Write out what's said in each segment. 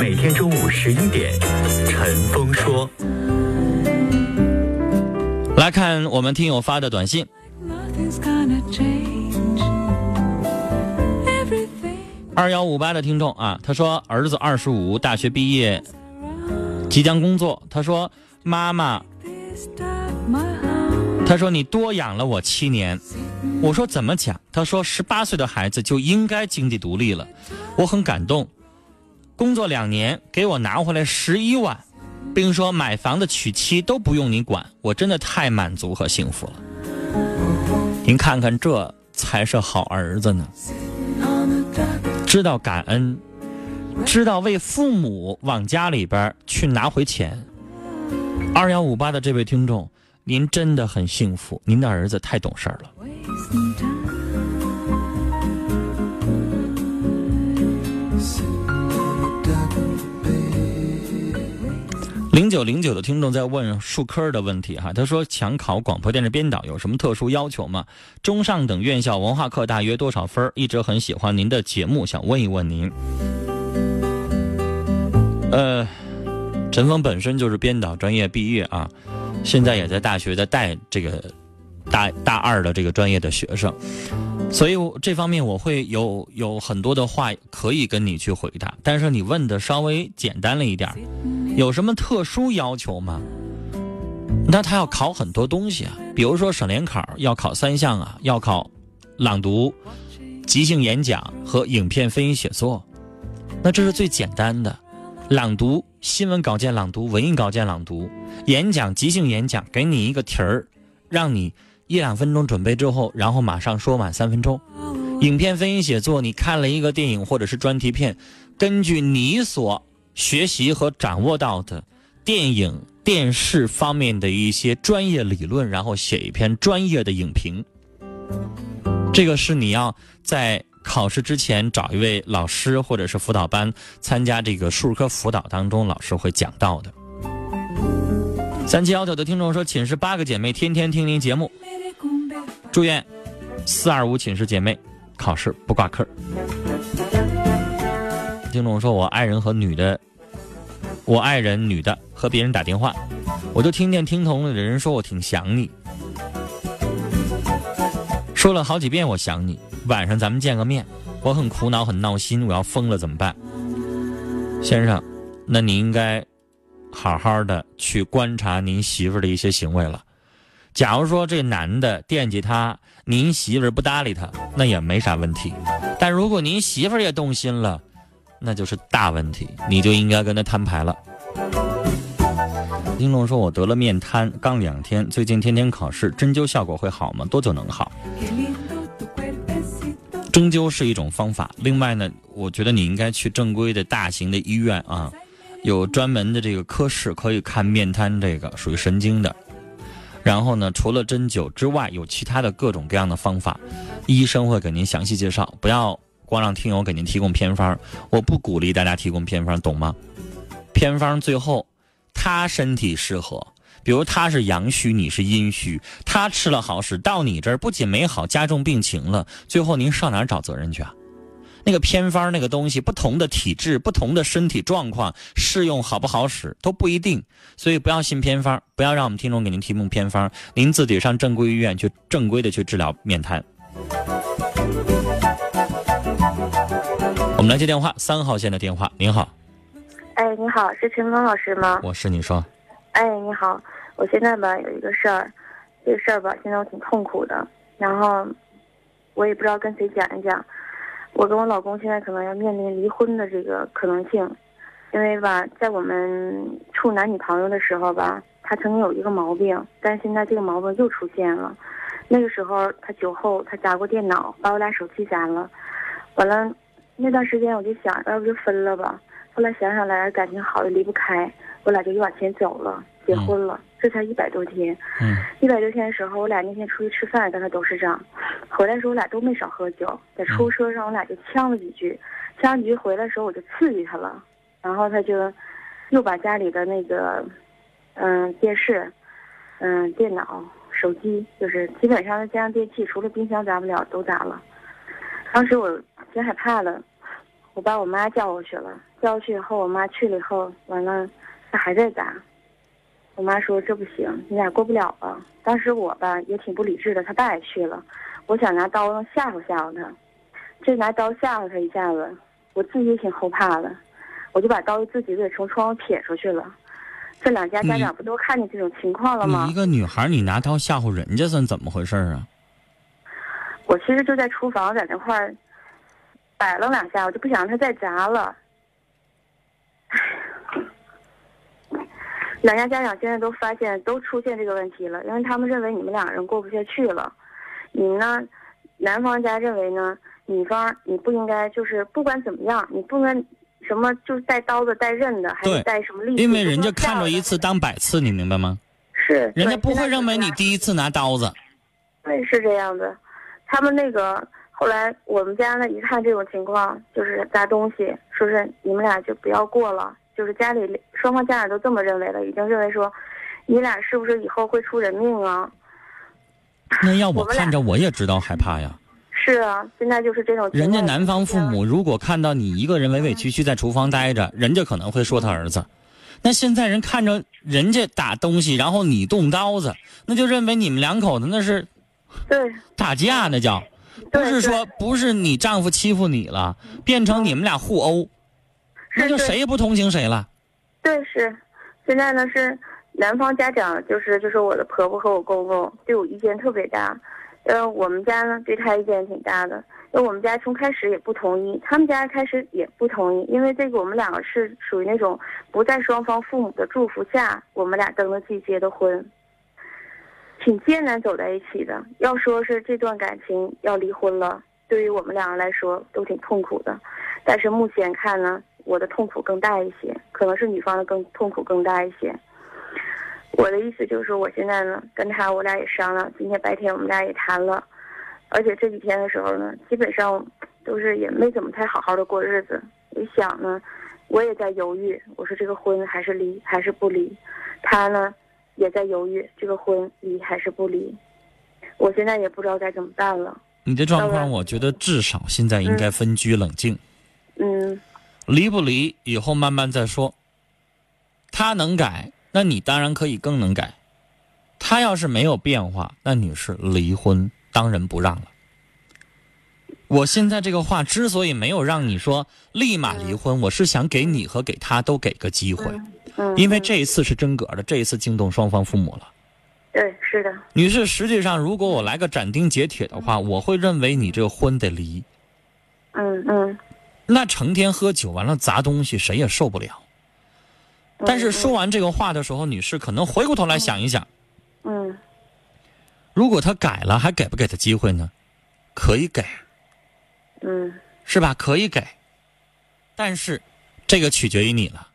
每天中午十一点，陈峰说。来看我们听友发的短信。二幺五八的听众啊，他说儿子二十五，大学毕业，即将工作。他说妈妈，他说你多养了我七年。我说怎么讲？他说十八岁的孩子就应该经济独立了。我很感动。工作两年，给我拿回来十一万。并说买房子娶妻都不用你管，我真的太满足和幸福了。您看看，这才是好儿子呢，知道感恩，知道为父母往家里边去拿回钱。二幺五八的这位听众，您真的很幸福，您的儿子太懂事了。零九零九的听众在问数科的问题哈，他说想考广播电视编导有什么特殊要求吗？中上等院校文化课大约多少分？一直很喜欢您的节目，想问一问您。呃，陈峰本身就是编导专业毕业啊，现在也在大学在带这个大大二的这个专业的学生，所以这方面我会有有很多的话可以跟你去回答，但是你问的稍微简单了一点儿。有什么特殊要求吗？那他要考很多东西啊，比如说省联考要考三项啊，要考朗读、即兴演讲和影片分析写作。那这是最简单的，朗读、新闻稿件朗读、文艺稿件朗读、演讲、即兴演讲，给你一个题儿，让你一两分钟准备之后，然后马上说满三分钟。影片分析写作，你看了一个电影或者是专题片，根据你所。学习和掌握到的电影、电视方面的一些专业理论，然后写一篇专业的影评。这个是你要在考试之前找一位老师或者是辅导班参加这个数科辅导当中，老师会讲到的。三七幺九的听众说：“寝室八个姐妹天天听您节目，祝愿四二五寝室姐妹考试不挂科。”听众说：“我爱人和女的，我爱人女的和别人打电话，我就听见听筒里的人说我挺想你，说了好几遍我想你，晚上咱们见个面，我很苦恼很闹心，我要疯了怎么办？先生，那你应该好好的去观察您媳妇的一些行为了。假如说这男的惦记她，您媳妇不搭理他，那也没啥问题。但如果您媳妇也动心了，那就是大问题，你就应该跟他摊牌了。听众说：“我得了面瘫，刚两天，最近天天考试，针灸效果会好吗？多久能好？”针灸是一种方法，另外呢，我觉得你应该去正规的大型的医院啊，有专门的这个科室可以看面瘫，这个属于神经的。然后呢，除了针灸之外，有其他的各种各样的方法，医生会给您详细介绍，不要。光让听友给您提供偏方，我不鼓励大家提供偏方，懂吗？偏方最后他身体适合，比如他是阳虚，你是阴虚，他吃了好使，到你这儿不仅没好，加重病情了，最后您上哪儿找责任去啊？那个偏方那个东西，不同的体质、不同的身体状况，适用好不好使都不一定，所以不要信偏方，不要让我们听众给您提供偏方，您自己上正规医院去正规的去治疗面瘫。来接电话，三号线的电话。您好，哎，你好，是陈峰老师吗？我是你说，哎，你好，我现在吧有一个事儿，这个事儿吧现在我挺痛苦的，然后我也不知道跟谁讲一讲。我跟我老公现在可能要面临离婚的这个可能性，因为吧，在我们处男女朋友的时候吧，他曾经有一个毛病，但是现在这个毛病又出现了。那个时候他酒后他砸过电脑，把我俩手机砸了。完了，那段时间我就想，要不就分了吧。后来想想来，感情好的离不开，我俩就又往前走了，结婚了。这才一百多天，嗯，一百多天的时候，我俩那天出去吃饭，跟他董事长，回来的时候我俩都没少喝酒，在出租车上我俩就呛了几句，呛了几句回来的时候我就刺激他了，然后他就又把家里的那个嗯电视、嗯电脑、手机，就是基本上的家用电器，除了冰箱砸不了都砸了。当时我挺害怕的，我把我妈叫过去了，叫过去以后，我妈去了以后，完了她还在砸。我妈说这不行，你俩过不了了。当时我吧也挺不理智的，他爸也去了，我想拿刀子吓唬吓唬他，这拿刀吓唬他一下子，我自己也挺后怕的，我就把刀自己给从窗户撇出去了。这两家家长不都看见这种情况了吗？你一个女孩，你拿刀吓唬人家算怎么回事啊？我其实就在厨房在那块儿摆了两下，我就不想让他再砸了。两家家长现在都发现都出现这个问题了，因为他们认为你们两人过不下去了。你呢，男方家认为呢，女方你不应该就是不管怎么样，你不能什么就是带刀子带刃的，还是带什么利器，因为人家看着一次当百次，你明白吗？是，人家不会认为你第一次拿刀子。对，是这样的。他们那个后来我们家呢一看这种情况，就是砸东西，说是你们俩就不要过了。就是家里双方家长都这么认为了，已经认为说，你俩是不是以后会出人命啊？那要我看着我也知道害怕呀。是啊，现在就是这种。人家男方父母如果看到你一个人委委屈屈在厨房待着，人家可能会说他儿子。那现在人看着人家打东西，然后你动刀子，那就认为你们两口子那是对打架，那叫不是说不是你丈夫欺负你了，变成你们俩互殴。那就谁也不同情谁了。对，是，现在呢是男方家长，就是就是我的婆婆和我公公对我意见特别大，呃，我们家呢对他意见挺大的，因为我们家从开始也不同意，他们家开始也不同意，因为这个我们两个是属于那种不在双方父母的祝福下，我们俩登了记结的婚，挺艰难走在一起的。要说是这段感情要离婚了，对于我们两个来说都挺痛苦的，但是目前看呢。我的痛苦更大一些，可能是女方的更痛苦更大一些。我的意思就是，我现在呢跟他我俩也商量，今天白天我们俩也谈了，而且这几天的时候呢，基本上都是也没怎么太好好的过日子。我想呢，我也在犹豫，我说这个婚还是离还是不离？他呢也在犹豫，这个婚离还是不离？我现在也不知道该怎么办了。你的状况，我觉得至少现在应该分居冷静。嗯。离不离以后慢慢再说。他能改，那你当然可以更能改。他要是没有变化，那你是离婚当仁不让了。我现在这个话之所以没有让你说立马离婚，我是想给你和给他都给个机会，因为这一次是真格的，这一次惊动双方父母了。对，是的。女士，实际上如果我来个斩钉截铁的话，我会认为你这个婚得离。嗯嗯。那成天喝酒完了砸东西，谁也受不了。但是说完这个话的时候，女士可能回过头来想一想，嗯，如果他改了，还给不给他机会呢？可以给，嗯，是吧？可以给，但是这个取决于你了。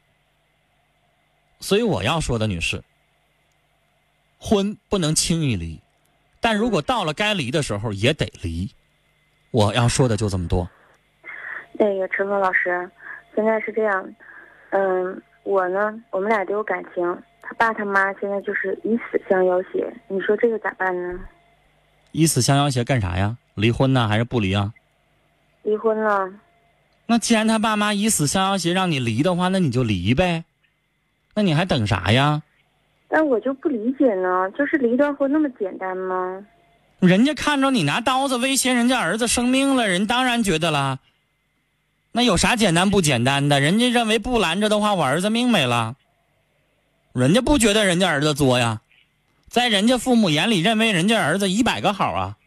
所以我要说的，女士，婚不能轻易离，但如果到了该离的时候，也得离。我要说的就这么多。那个陈峰老师，现在是这样，嗯，我呢，我们俩都有感情，他爸他妈现在就是以死相要挟，你说这个咋办呢？以死相要挟干啥呀？离婚呢，还是不离啊？离婚了。那既然他爸妈以死相要挟让你离的话，那你就离呗，那你还等啥呀？但我就不理解呢，就是离段婚那么简单吗？人家看着你拿刀子威胁人家儿子生命了，人当然觉得了。那有啥简单不简单的？人家认为不拦着的话，我儿子命没了。人家不觉得人家儿子作呀，在人家父母眼里，认为人家儿子一百个好啊。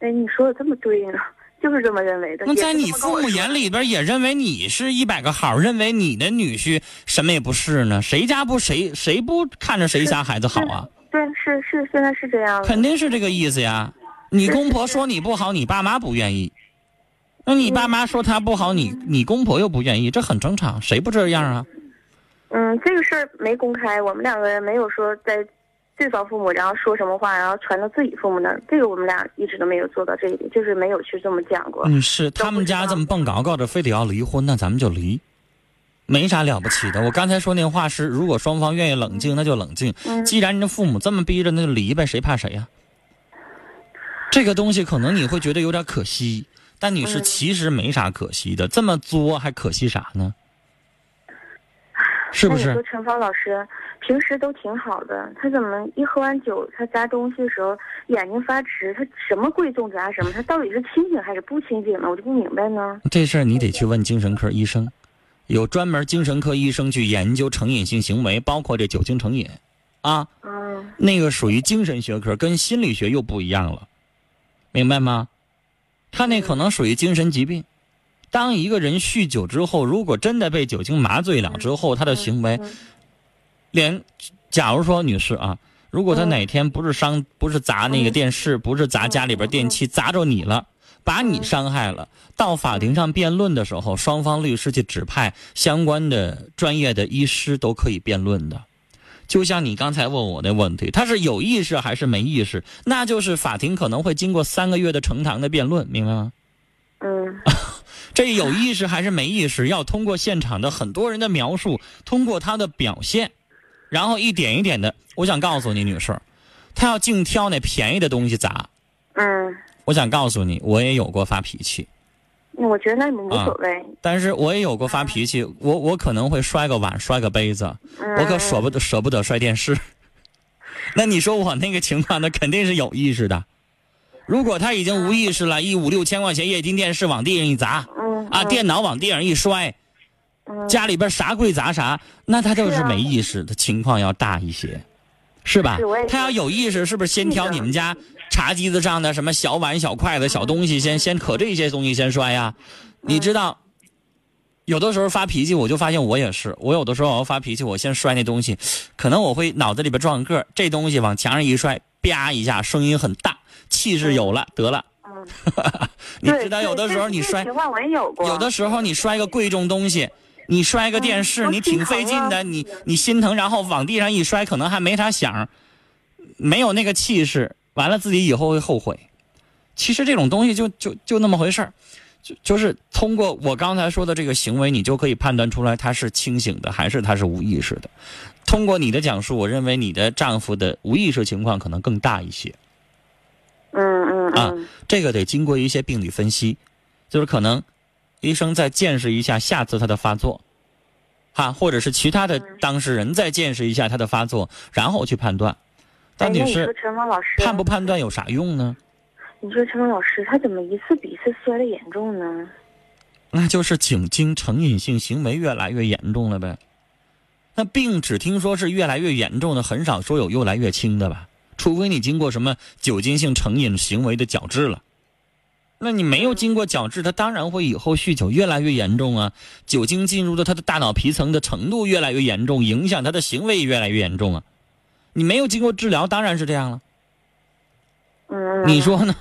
哎，你说的这么对呢，就是这么认为的。那在你父母眼里边，也认为你是一百个好，认为你的女婿什么也不是呢？谁家不谁谁不看着谁家孩子好啊？对，是是，现在是这样。肯定是这个意思呀。你公婆说你不好，你爸妈不愿意；那你爸妈说他不好，你你公婆又不愿意，这很正常，谁不这样啊？嗯，这个事儿没公开，我们两个人没有说在对方父母，然后说什么话，然后传到自己父母那儿。这个我们俩一直都没有做到这一点，就是没有去这么讲过。嗯，是，他们家这么蹦高高的，非得要离婚，那咱们就离，没啥了不起的。我刚才说那话是，如果双方愿意冷静，那就冷静。嗯既然人家父母这么逼着，那就离呗，谁怕谁呀、这个东西可能你会觉得有点可惜，但女士嗯其实没啥可惜的，这么作还可惜啥呢？是不那你说是？陈芳老师平时都挺好的，他怎么一喝完酒，他砸东西的时候眼睛发直？他什么贵重砸什么？他到底是清醒还是不清醒呢？我就不明白呢。这事儿你得去问精神科医生，有专门精神科医生去研究成瘾性行为，包括这酒精成瘾，啊。嗯那个属于精神学科，跟心理学又不一样了，明白吗？他那可能属于精神疾病。当一个人酗酒之后，如果真的被酒精麻醉了之后，他的行为嗯连，假如说女士啊，如果他嗯哪天不是伤，不是砸那个电视，不是砸家里边电器，砸着你了，把你伤害了，到法庭上辩论的时候，双方律师去指派相关的专业的医师都可以辩论的。就像你刚才问我的问题，他是有意识还是没意识？那就是法庭可能会经过三个月的呈堂的辩论，明白吗？嗯 这有意识还是没意识，要通过现场的很多人的描述，通过他的表现，然后一点一点的。我想告诉你，女士，他要净挑那便宜的东西砸。嗯，我想告诉你，我也有过发脾气，我觉得那无所谓。但是我也有过发脾气，我我可能会摔个碗，摔个杯子，嗯、我可舍不得舍不得摔电视。那你说我那个情况，那肯定是有意识的。如果他已经无意识了，一五六千块钱液晶电视往地上一砸，嗯啊，嗯。电脑往地上一摔，嗯。家里边啥贵砸啥，那他就是没意识的情况要大一些，是吧？他要有意识，是不是先挑你们家茶几子上的什么小碗、小筷子、小东西，先先可这些东西先摔呀？你知道，有的时候发脾气，我就发现我也是，我有的时候我要发脾气，我先摔那东西，可能我会脑子里边撞个这东西往墙上一摔，啪一下，声音很大，气势有了，得了。嗯，你知道，有的时候你摔有过。有的时候你摔个贵重东西，你摔个电视，嗯你挺费劲的，你你心疼，然后往地上一摔，可能还没啥响，没有那个气势，完了自己以后会后悔。其实这种东西就就就那么回事儿，就就是通过我刚才说的这个行为，你就可以判断出来他是清醒的还是他是无意识的。通过你的讲述，我认为你的丈夫的无意识情况可能更大一些。嗯嗯啊嗯这个得经过一些病理分析，就是可能医生再见识一下下次他的发作，哈，或者是其他的当事人再见识一下他的发作，然后去判断。但女哎那你说士，陈芳老师判不判断有啥用呢？你说陈芳老师，他怎么一次比一次摔的严重呢？那就是酒精成瘾性行为越来越严重了呗。那病只听说是越来越严重的，很少说有越来越轻的吧？除非你经过什么酒精性成瘾行为的矫治了。那你没有经过矫治，他当然会以后酗酒越来越严重啊。酒精进入到他的大脑皮层的程度越来越严重，影响他的行为越来越严重啊。你没有经过治疗，当然是这样了。嗯，你说呢？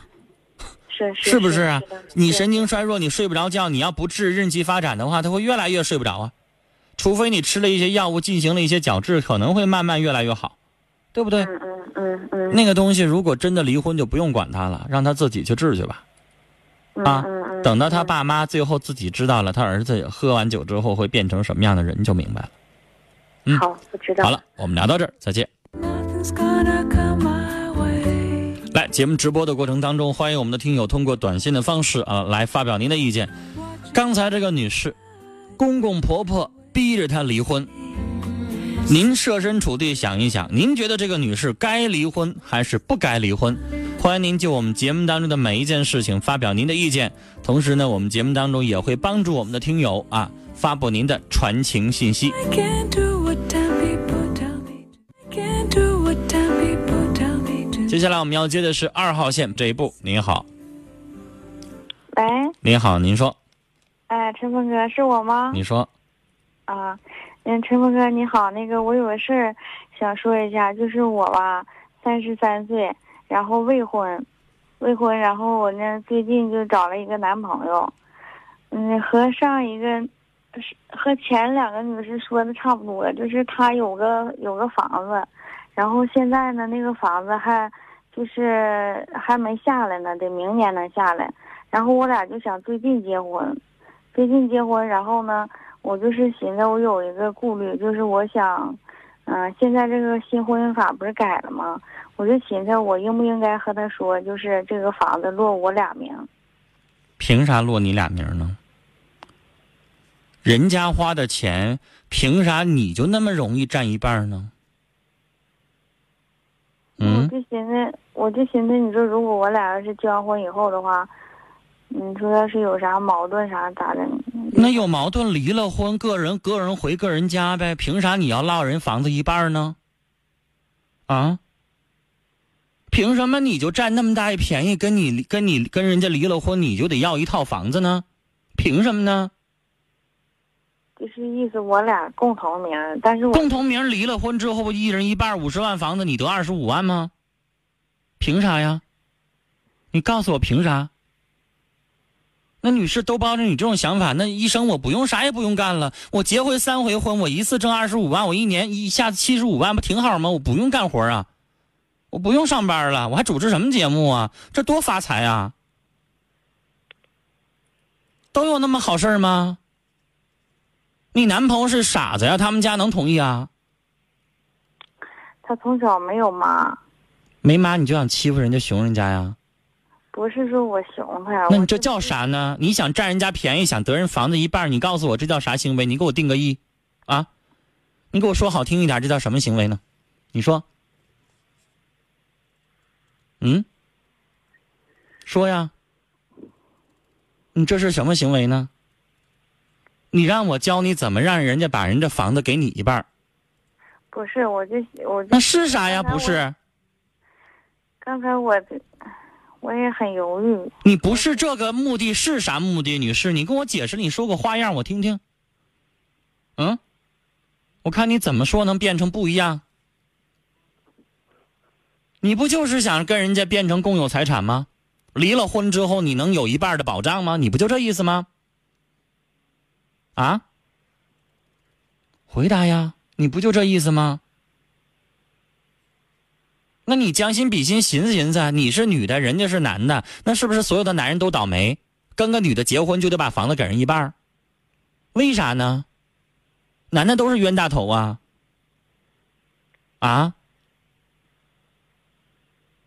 是是 是不是啊？你是神经衰弱，你睡不着觉，你要不治任其发展的话，他会越来越睡不着啊。除非你吃了一些药物，进行了一些矫治，可能会慢慢越来越好，对不对？嗯嗯嗯嗯，那个东西如果真的离婚，就不用管他了，让他自己去治去吧。啊嗯嗯嗯等到他嗯爸妈最后自己知道了他儿子喝完酒之后会变成什么样的人，就明白了。嗯好，我知道。好了，我们聊到这儿，再见。来，节目直播的过程当中，欢迎我们的听友通过短信的方式啊来发表您的意见。刚才这个女士，公公婆婆逼着她离婚，您设身处地想一想，您觉得这个女士该离婚还是不该离婚？欢迎您就我们节目当中的每一件事情发表您的意见，同时呢，我们节目当中也会帮助我们的听友啊发布您的传情信息。接下来我们要接的是二号线这一步。您好，喂，您好，您说，哎，陈峰哥，是我吗？你说，啊，嗯，陈峰哥你好，那个我有个事儿想说一下，就是我吧，三十三岁，然后未婚，未婚，然后我呢最近就找了一个男朋友，嗯，和上一个是和前两个女士说的差不多，就是他有个有个房子，然后现在呢那个房子还就是还没下来呢，得明年能下来，然后我俩就想最近结婚，最近结婚，然后呢。我就是寻思，我有一个顾虑，就是我想，嗯、现在这个新婚姻法不是改了吗？我就寻思，我应不应该和他说，就是这个房子落我俩名？凭啥落你俩名呢？人家花的钱，凭啥你就那么容易占一半呢？我嗯，就寻思，我就寻思，你说如果我俩要是结完婚以后的话，你说要是有啥矛盾啥咋的？那有矛盾离了婚，个人个人回个人家呗，凭啥你要落人房子一半呢？啊？凭什么你就占那么大一便宜，跟你跟你跟人家离了婚，你就得要一套房子呢？凭什么呢？就是意思我俩共同名，但是我共同名离了婚之后，一人一半五十万房子，你得二十五万吗？凭啥呀？你告诉我凭啥？那女士都抱着你这种想法，那医生我不用啥也不用干了，我结婚三回婚，我一次挣二十五万，我一年一下子七十五万，不挺好吗？我不用干活啊，我不用上班了，我还主持什么节目啊？这多发财啊！都有那么好事儿吗？你男朋友是傻子呀？他们家能同意啊？他从小没有妈，没妈你就想欺负人家、熊人家呀？不是说我熊他呀。那你这叫啥呢？你想占人家便宜，想得人房子一半，你告诉我这叫啥行为？你给我定个义，啊？你给我说好听一点，这叫什么行为呢？你说，嗯，说呀，你这是什么行为呢？你让我教你怎么让人家把人家房子给你一半，不是，我就我就那是啥呀？不是，刚才我我也很犹豫。你不是这个目的是啥目的，女士？你跟我解释，你说个花样我听听。嗯，我看你怎么说能变成不一样？你不就是想跟人家变成共有财产吗？离了婚之后你能有一半的保障吗？你不就这意思吗？啊？回答呀，你不就这意思吗？那你将心比心，寻思寻思，你是女的，人家是男的，那是不是所有的男人都倒霉？跟个女的结婚就得把房子给人一半为啥呢？男的都是冤大头啊！啊？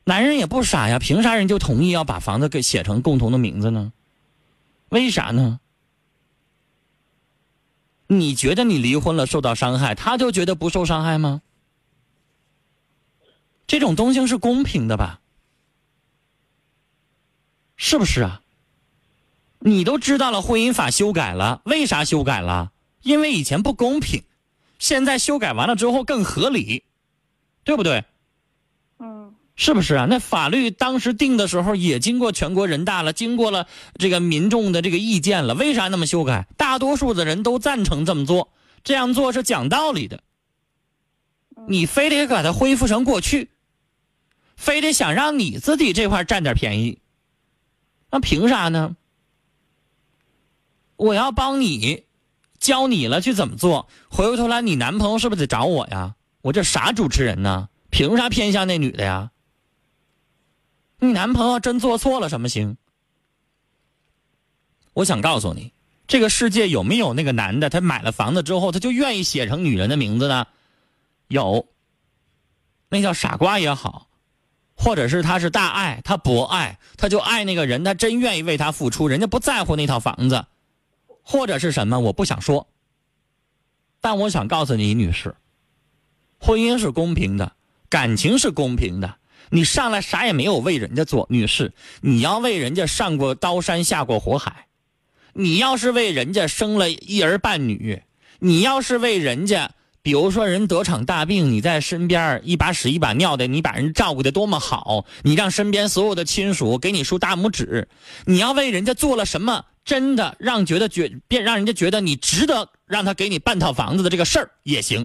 男人也不傻呀，凭啥人就同意要把房子给写成共同的名字呢？为啥呢？你觉得你离婚了受到伤害，他就觉得不受伤害吗？这种东西是公平的吧？是不是啊？你都知道了，婚姻法修改了，为啥修改了？因为以前不公平，现在修改完了之后更合理，对不对？嗯是不是啊？那法律当时定的时候也经过全国人大了，经过了这个民众的这个意见了，为啥那么修改？大多数的人都赞成这么做，这样做是讲道理的。你非得把它恢复成过去，非得想让你自己这块占点便宜，那凭啥呢？我要帮你，教你了去怎么做，回过头来你男朋友是不是得找我呀？我这啥主持人呢？凭啥偏向那女的呀？你男朋友真做错了什么行？我想告诉你，这个世界有没有那个男的，他买了房子之后，他就愿意写成女人的名字呢？有，那叫傻瓜也好，或者是他是大爱，他博爱，他就爱那个人，他真愿意为他付出，人家不在乎那套房子，或者是什么，我不想说。但我想告诉你，女士，婚姻是公平的，感情是公平的。你上来啥也没有为人家做，女士，你要为人家上过刀山下过火海，你要是为人家生了一儿半女，你要是为人家，比如说人得场大病，你在身边一把屎一把尿的，你把人照顾的多么好，你让身边所有的亲属给你竖大拇指，你要为人家做了什么，真的让觉得觉变让人家觉得你值得让他给你半套房子的这个事儿也行，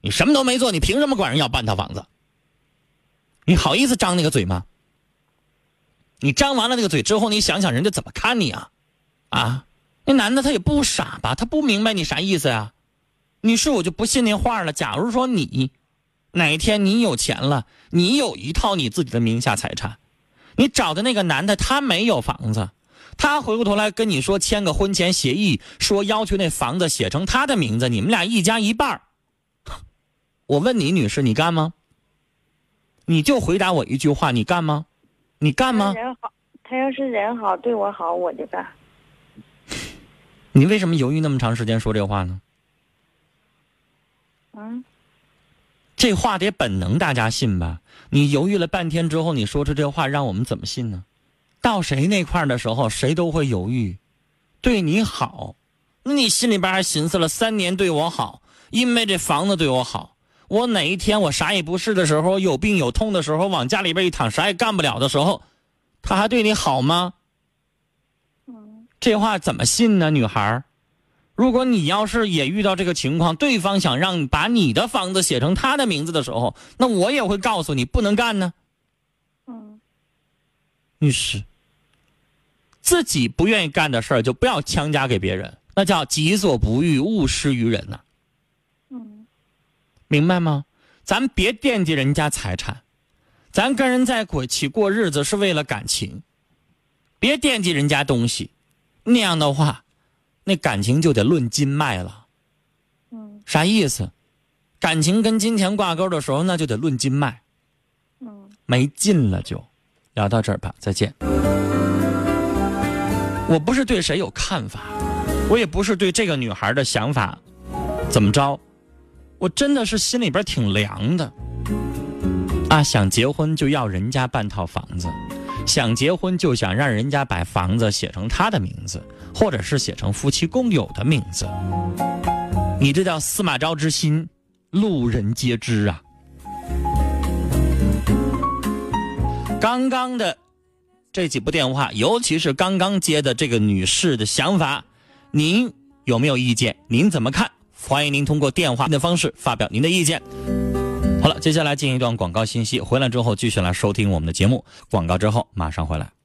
你什么都没做，你凭什么管人要半套房子？你好意思张那个嘴吗？你张完了那个嘴之后，你想想人家怎么看你啊？啊，那男的他也不傻吧？他不明白你啥意思呀？女士，我就不信那话了。假如说你哪一天你有钱了，你有一套你自己的名下财产，你找的那个男的他没有房子，他回过头来跟你说签个婚前协议，说要求那房子写成他的名字，你们俩一家一半儿我问你，女士，你干吗？你就回答我一句话，你干吗？你干吗？人好，他要是人好，对我好，我就干。你为什么犹豫那么长时间说这话呢？嗯，这话得本能，大家信吧？你犹豫了半天之后，你说出这话，让我们怎么信呢？到谁那块儿的时候，谁都会犹豫。对你好，那你心里边还寻思了三年对我好，因为这房子对我好。我哪一天我啥也不是的时候，有病有痛的时候，往家里边一躺，啥也干不了的时候，他还对你好吗？这话怎么信呢，女孩儿？如果你要是也遇到这个情况，对方想让把你的房子写成他的名字的时候，那我也会告诉你不能干呢。嗯，女士，自己不愿意干的事儿就不要强加给别人，那叫己所不欲，勿施于人呐、嗯，明白吗？咱别惦记人家财产，咱跟人在一起过日子是为了感情，别惦记人家东西，那样的话，那感情就得论斤卖了。嗯，啥意思？感情跟金钱挂钩的时候，那就得论斤卖，嗯，没劲了就。聊到这儿吧，再见。我不是对谁有看法，我也不是对这个女孩的想法怎么着，我真的是心里边挺凉的。啊，想结婚就要人家半套房子，想结婚就想让人家把房子写成他的名字，或者是写成夫妻共有的名字。你这叫司马昭之心，路人皆知啊。刚刚的这几部电话，尤其是刚刚接的这个女士的想法，您有没有意见？您怎么看？欢迎您通过电话的方式发表您的意见。好了，接下来进一段广告信息，回来之后继续来收听我们的节目。广告之后马上回来。